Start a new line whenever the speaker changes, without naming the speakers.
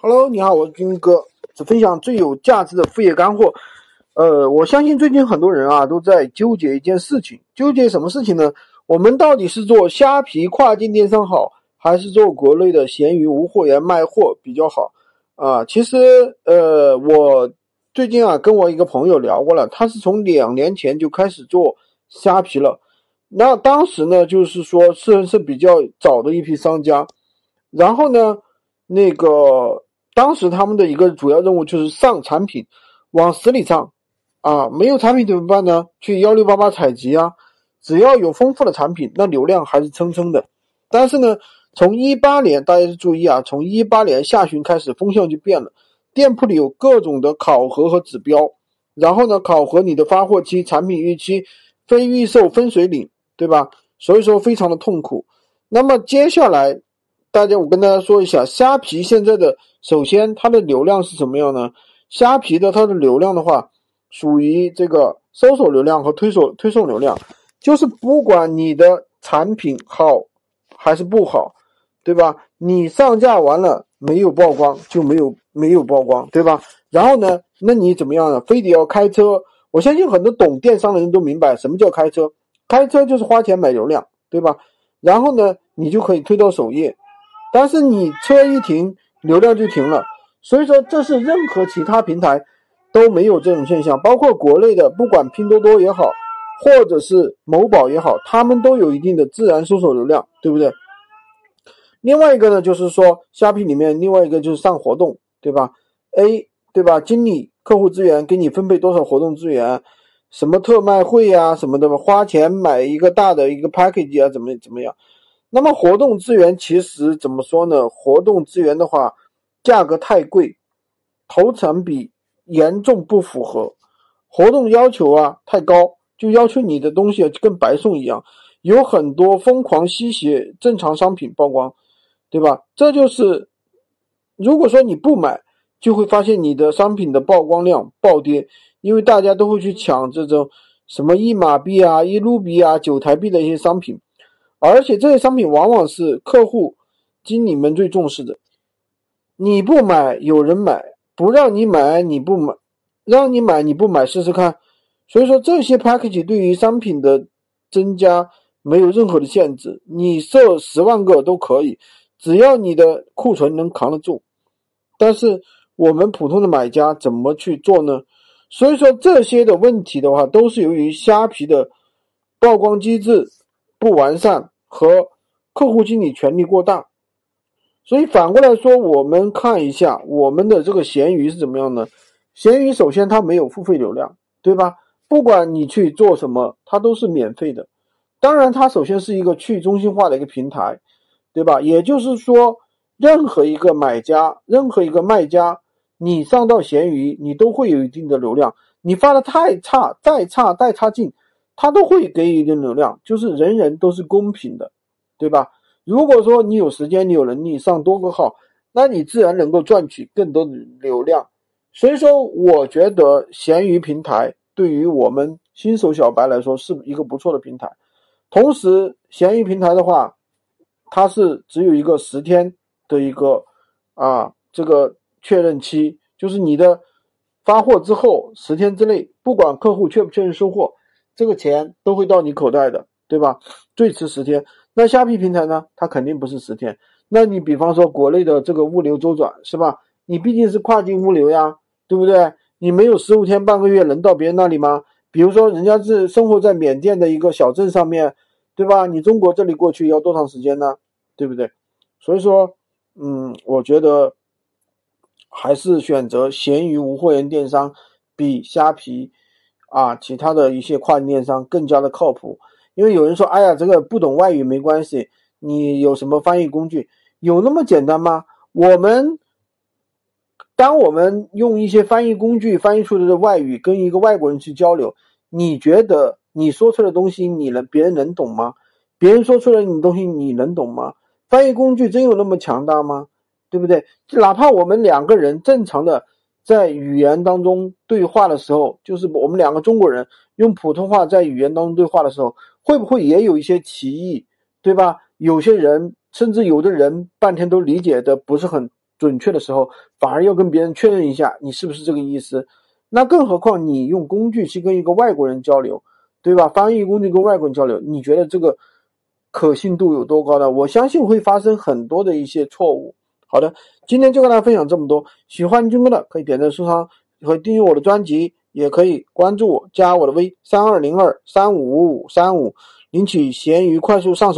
Hello，你好，我是军哥，只分享最有价值的副业干货。呃，我相信最近很多人啊都在纠结一件事情，纠结什么事情呢？我们到底是做虾皮跨境电商好，还是做国内的闲鱼无货源卖货比较好？啊，其实呃，我最近啊跟我一个朋友聊过了，他是从两年前就开始做虾皮了。那当时呢，就是说是是比较早的一批商家，然后呢，那个当时他们的一个主要任务就是上产品，往死里上，啊，没有产品怎么办呢？去幺六八八采集啊，只要有丰富的产品，那流量还是蹭蹭的。但是呢，从一八年大家注意啊，从一八年下旬开始，风向就变了，店铺里有各种的考核和指标，然后呢，考核你的发货期、产品预期、非预售分水岭。对吧？所以说非常的痛苦。那么接下来，大家我跟大家说一下，虾皮现在的首先它的流量是什么样呢？虾皮的它的流量的话，属于这个搜索流量和推送推送流量，就是不管你的产品好还是不好，对吧？你上架完了没有曝光就没有没有曝光，对吧？然后呢，那你怎么样呢？非得要开车？我相信很多懂电商的人都明白什么叫开车。开车就是花钱买流量，对吧？然后呢，你就可以推到首页，但是你车一停，流量就停了。所以说，这是任何其他平台都没有这种现象，包括国内的，不管拼多多也好，或者是某宝也好，他们都有一定的自然搜索流量，对不对？另外一个呢，就是说虾皮里面另外一个就是上活动，对吧？A 对吧？经理客户资源给你分配多少活动资源？什么特卖会呀，什么的，花钱买一个大的一个 package 啊，怎么怎么样？那么活动资源其实怎么说呢？活动资源的话，价格太贵，投产比严重不符合，活动要求啊太高，就要求你的东西跟白送一样，有很多疯狂吸血正常商品曝光，对吧？这就是如果说你不买，就会发现你的商品的曝光量暴跌。因为大家都会去抢这种什么一马币啊、一卢比啊、九台币的一些商品，而且这些商品往往是客户经理们最重视的。你不买，有人买；不让你买，你不买；让你买，你不买试试看。所以说，这些 package 对于商品的增加没有任何的限制，你设十万个都可以，只要你的库存能扛得住。但是我们普通的买家怎么去做呢？所以说这些的问题的话，都是由于虾皮的曝光机制不完善和客户经理权力过大。所以反过来说，我们看一下我们的这个闲鱼是怎么样的。闲鱼首先它没有付费流量，对吧？不管你去做什么，它都是免费的。当然，它首先是一个去中心化的一个平台，对吧？也就是说，任何一个买家，任何一个卖家。你上到闲鱼，你都会有一定的流量。你发的太差，再差再差劲，他都会给予一定流量。就是人人都是公平的，对吧？如果说你有时间，你有能力上多个号，那你自然能够赚取更多的流量。所以说，我觉得闲鱼平台对于我们新手小白来说是一个不错的平台。同时，闲鱼平台的话，它是只有一个十天的一个啊这个。确认期就是你的发货之后十天之内，不管客户确不确认收货，这个钱都会到你口袋的，对吧？最迟十天。那虾皮平台呢？它肯定不是十天。那你比方说国内的这个物流周转是吧？你毕竟是跨境物流呀，对不对？你没有十五天半个月能到别人那里吗？比如说人家是生活在缅甸的一个小镇上面，对吧？你中国这里过去要多长时间呢？对不对？所以说，嗯，我觉得。还是选择闲鱼无货源电商，比虾皮啊其他的一些跨境电商更加的靠谱。因为有人说，哎呀，这个不懂外语没关系，你有什么翻译工具？有那么简单吗？我们当我们用一些翻译工具翻译出来的外语跟一个外国人去交流，你觉得你说出来的东西，你能别人能懂吗？别人说出来的东西你能懂吗？翻译工具真有那么强大吗？对不对？哪怕我们两个人正常的在语言当中对话的时候，就是我们两个中国人用普通话在语言当中对话的时候，会不会也有一些歧义，对吧？有些人甚至有的人半天都理解的不是很准确的时候，反而要跟别人确认一下你是不是这个意思。那更何况你用工具去跟一个外国人交流，对吧？翻译工具跟外国人交流，你觉得这个可信度有多高呢？我相信会发生很多的一些错误。好的，今天就跟大家分享这么多。喜欢军哥的可以点赞收藏可以订阅我的专辑，也可以关注我，加我的微三二零二三五五五三五，领取闲鱼快速上手。